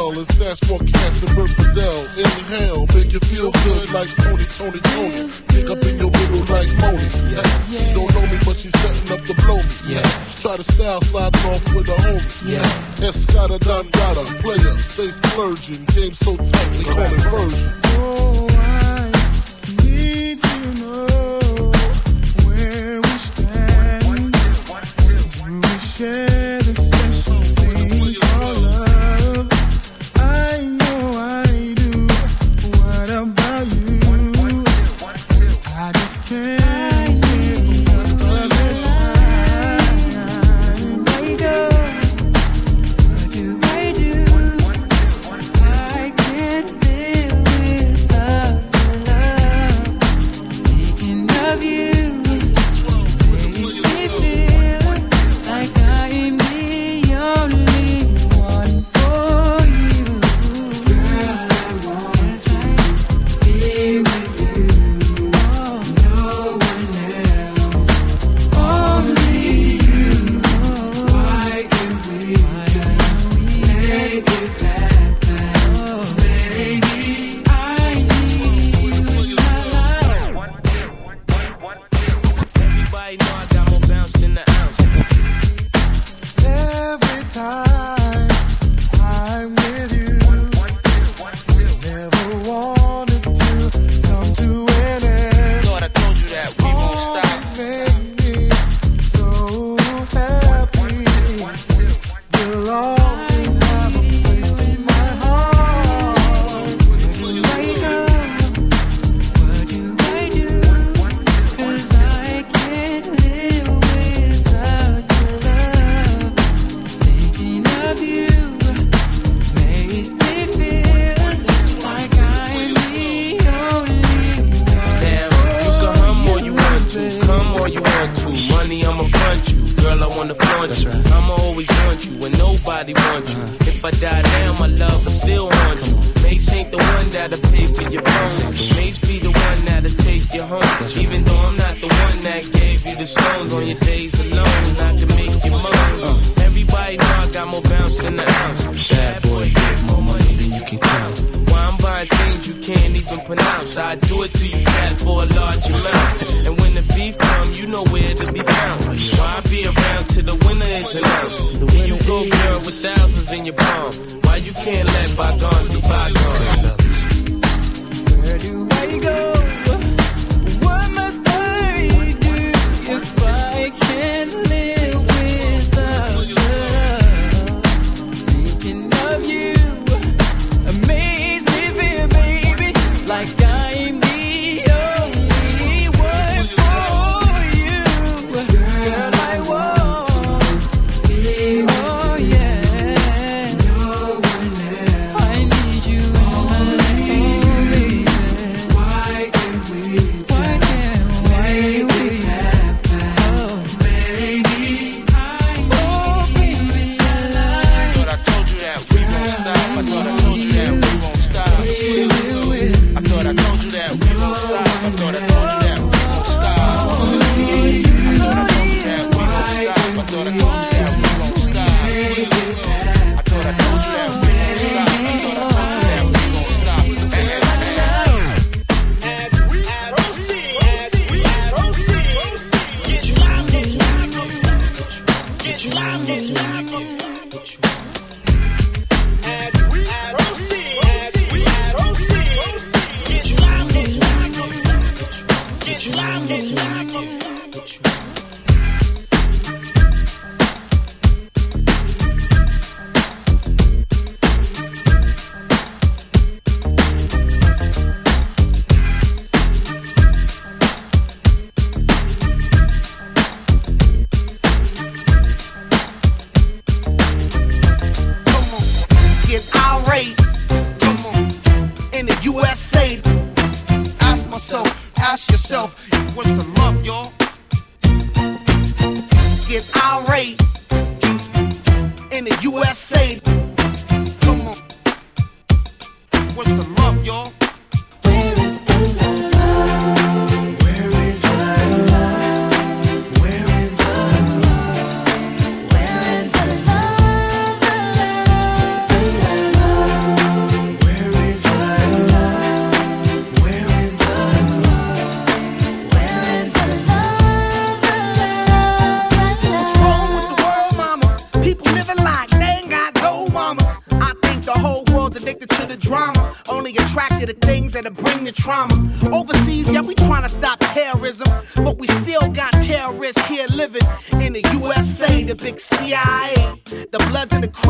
L and sash for cancer, birth Fidel. Inhale, make you feel good like Tony, Tony, Tony. Pick up in your middle like Moni. Yeah, she don't know me, but she's setting up to blow me. Yeah, try to style slide off with a homie. Yeah, Escada Don Dada, player, stay splurging. Game so tight, they call it version. Oh, I need you.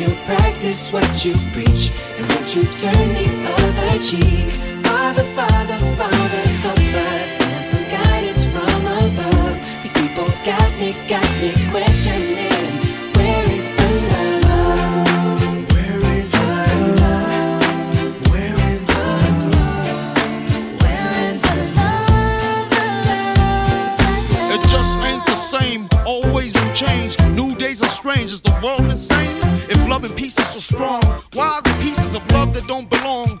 you practice what you preach, and would you turn the other cheek? Father, Father, Father, help us, send some guidance from above. These people got me, got me questioning. Change. New days are strange. Is the world insane? If love and peace is so strong, why are the pieces of love that don't belong?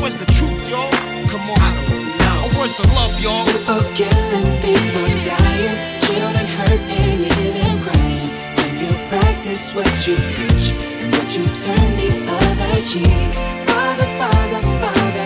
What's the truth, y'all? Come on. I don't know. Where's the love, y'all? People killing, people dying, children hurt, and crying. When you practice what you preach and would you turn the other cheek? Father, Father, Father,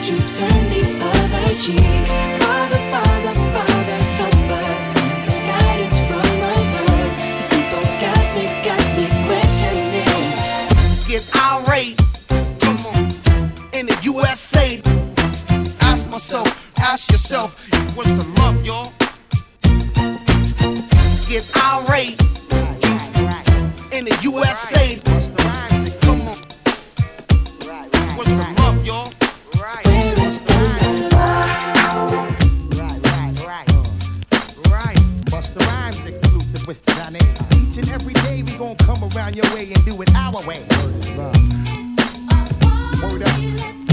turn the other cheek. Father, Father, Father, help us. Some guidance from above. 'Cause people got me, got me questioning. Get irate. Come on. In the USA. Ask myself, ask yourself, what's the love, y'all? Get. In the USA. What's the exclusive with Johnny. Each and every day we gon' come around your way and do it our way. Word up. Ha.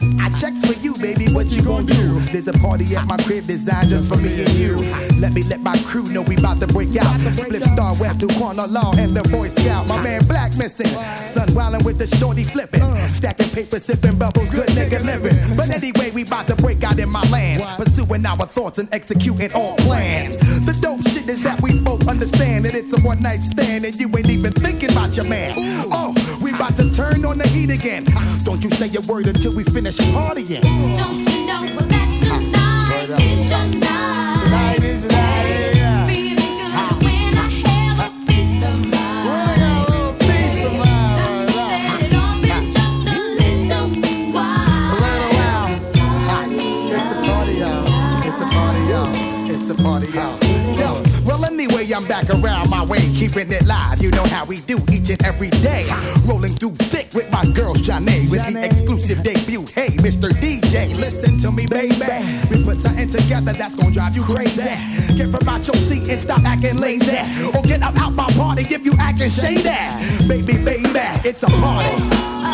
I checks for you, baby. What you gonna do? There's a party at my crib designed just for me and you. Let me let my crew know we about to break out. Split star web corner law and the Boy Scout. My man Black missing. Sun wildin' with the shorty flipping. Stacking paper, sipping bubbles, good nigga living. But anyway, we about to break out in my lands. Pursuing our thoughts and executing all plans. The dope shit is that we both understand that it's a one night stand and you ain't even thinking about your man. Oh, about to turn on the heat again. Don't you say a word until we finish partying. Don't you know that tonight is your night? Tonight is night, I'm back around my way, keeping it live. You know how we do each and every day. Rolling through thick with my girl, Janae, with the exclusive debut. Hey, Mr. DJ, listen to me, baby. We put something together that's gonna drive you crazy. Get from out your seat and stop acting lazy. Or get up out my party if you acting shady. Baby, baby, it's. A party,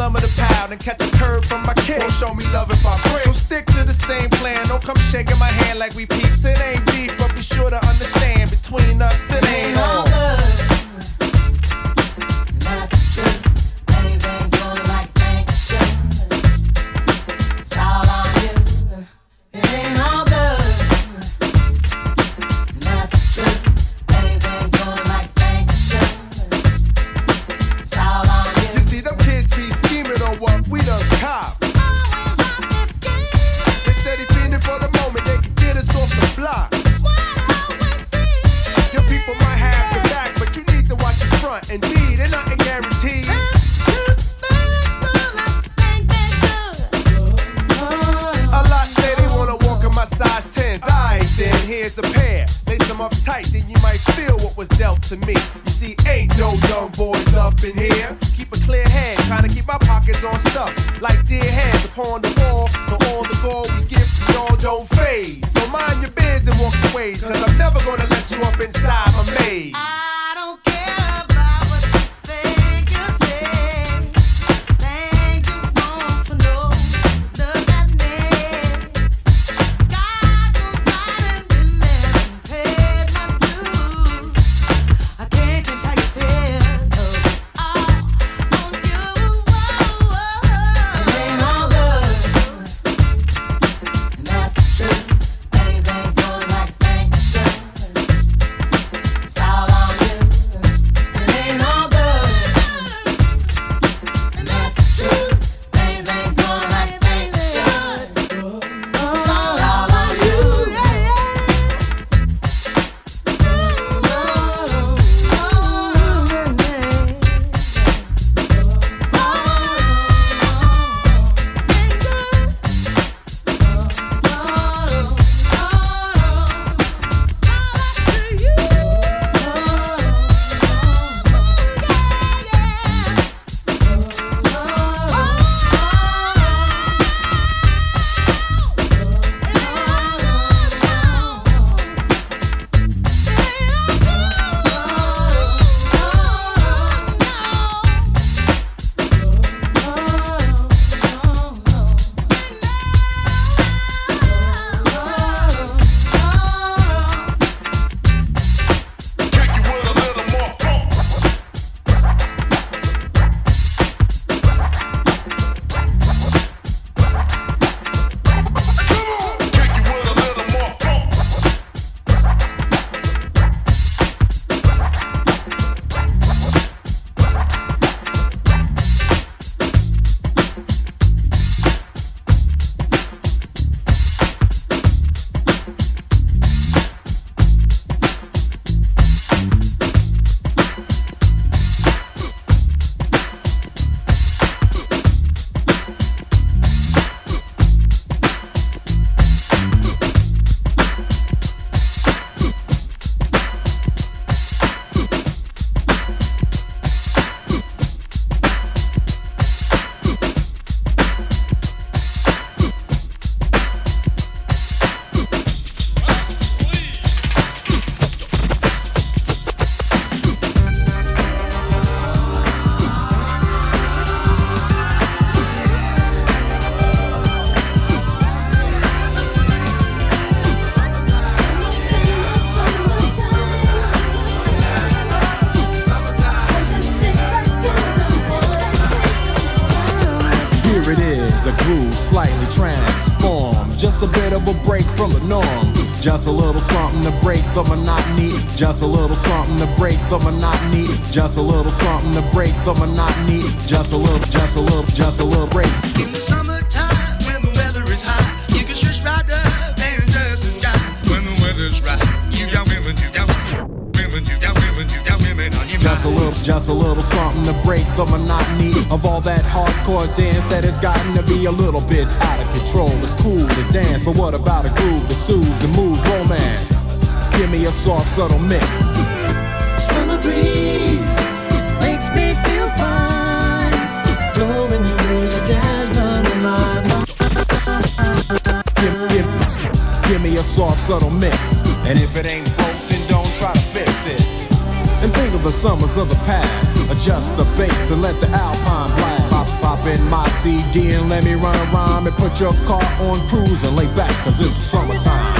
number and some lumber to pound and catch a curve from my kid. Won't show me love if I break. So stick to the same plan. Don't come shaking my hand like we peeps. It ain't beef, but be sure to understand between us it ain't all. Something to break the monotony. Just a little something to break the monotony. Just a little something to break the monotony. Just a little, just a little, just a little break. In the summertime, when the weather is hot, you can stretch right up and just the sky. When the weather's right, you got women, you got women, you got women, you got women on your Just a little, just a little something to break the monotony of all that hardcore dance that has gotten to be a little bit out of control. It's cool to dance, but what about a groove that soothes and moves romance? Give me a soft, subtle mix. Summer breeze makes me feel fine. Blowing through the jazz under my Give, give, give me a soft, subtle mix. And if it ain't broke, then don't try to fix it. And think of the summers of the past. Adjust the bass and let the alpine blast. Pop, pop in my CD and let me run a rhyme and put your car on cruise and lay back, cause it's summertime.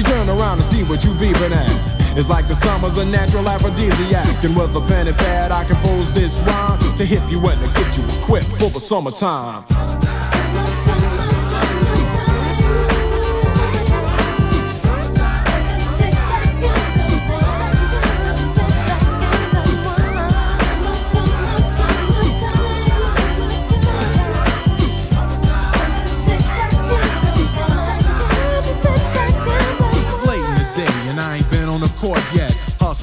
She turn around to see what you beeping at. It's like the summer's a natural aphrodisiac. And with a pen and pad, I compose this rhyme to hip you and to get you equipped for the summertime.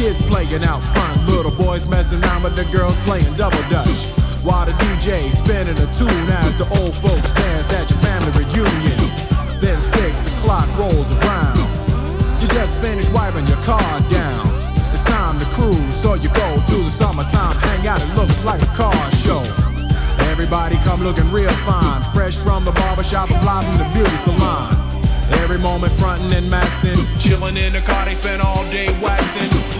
kids playing out front, little boys messing around with the girls playing double dutch. While the DJ spinning a tune as the old folks dance at your family reunion. Then six o'clock rolls around. You just finished wiping your car down. It's time to cruise, so you go to the summertime hangout. It looks like a car show. Everybody come looking real fine, fresh from the barbershop and fly from the beauty salon. Every moment frontin' and maxin', chillin' in the car, they spend all day waxing,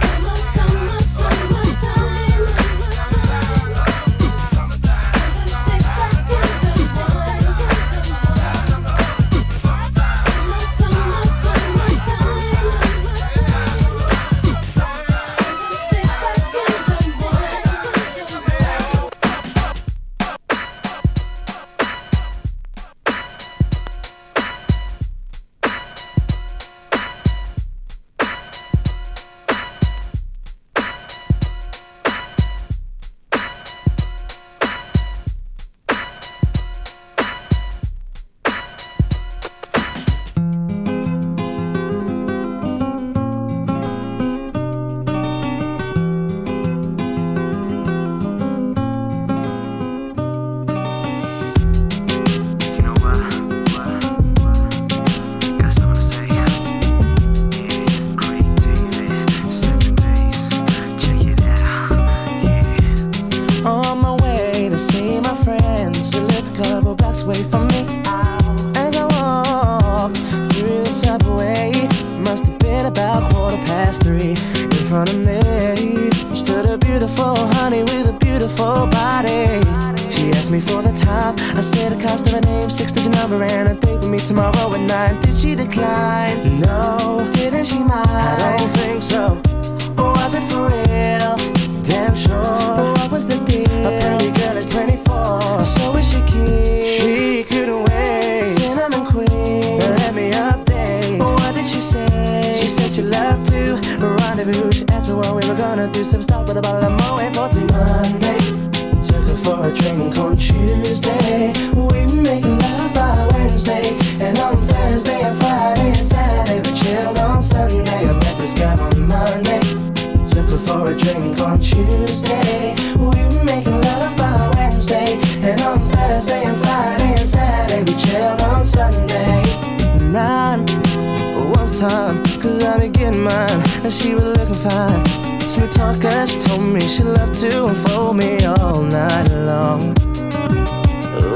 to unfold me all night long.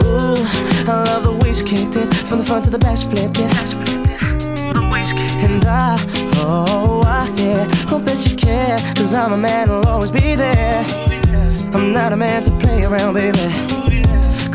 Ooh, I love the way she kicked it from the front to the back, she flipped it. And I, oh, I yeah, hope that you care, cause I'm a man, I'll always be there. I'm not a man to play around, baby.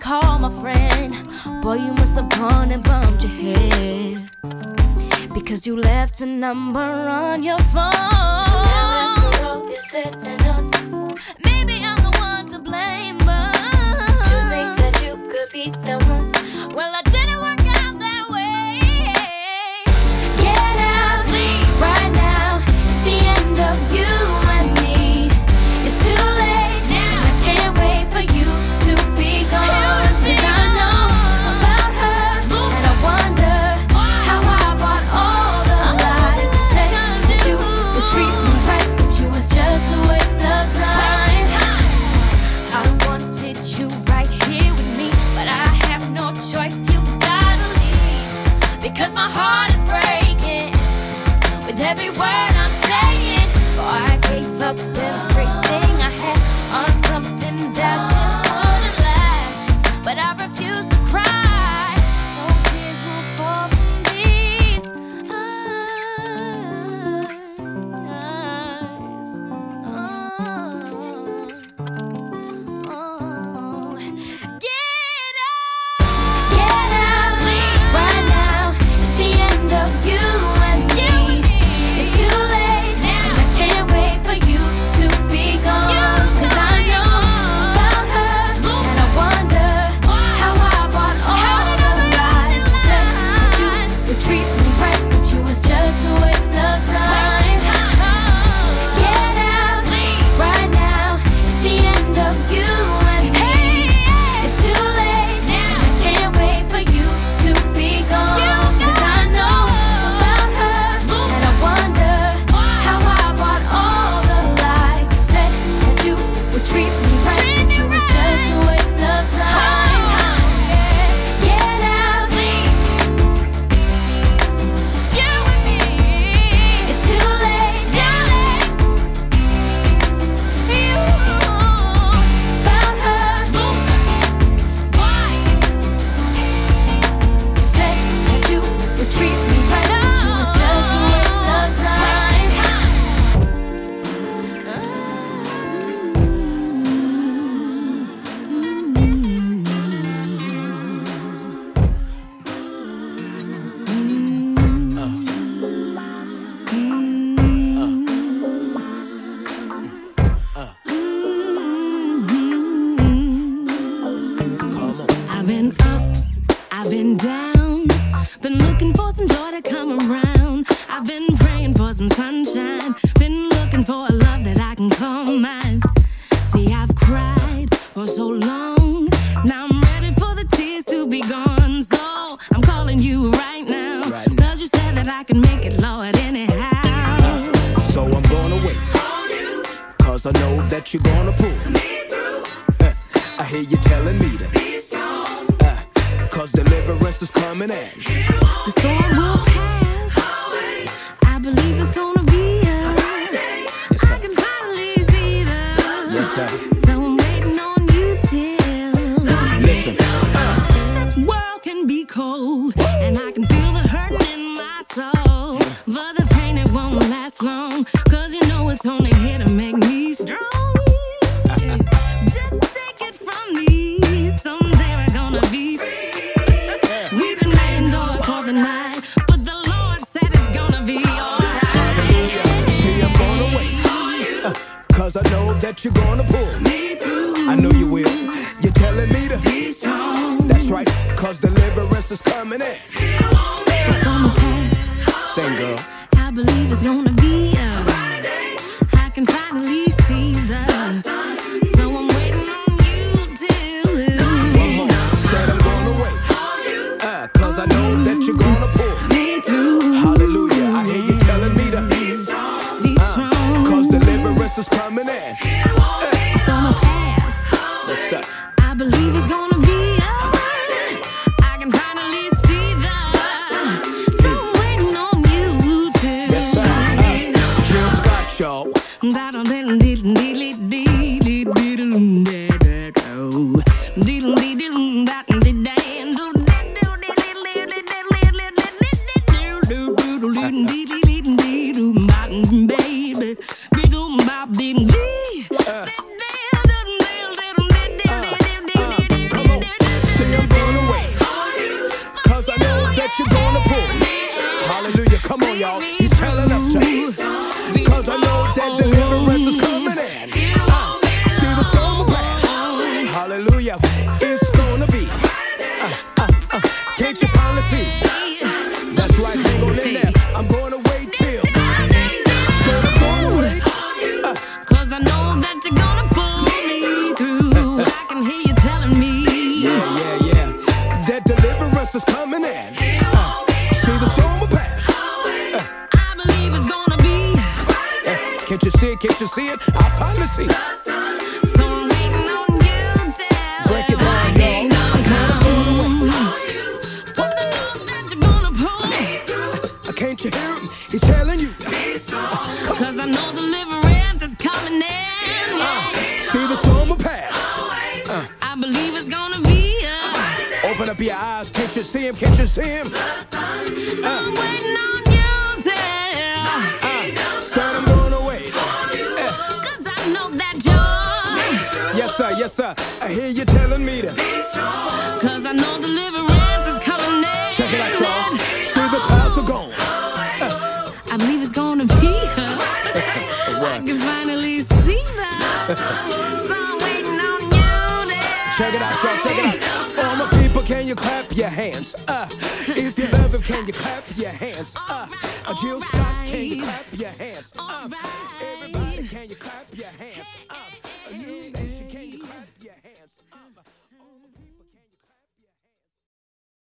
call my friend. Boy, you must have gone and bumped your head. Because you left a number on your phone. So now after all is said and Cause I know that you're gonna pull me through. Uh, I hear you telling me to be strong. Uh, Cause deliverance is coming in. The storm will pass. Always. I believe it's gonna be us. Yes, I can finally see the yes. So I'm waiting on you till. Listen.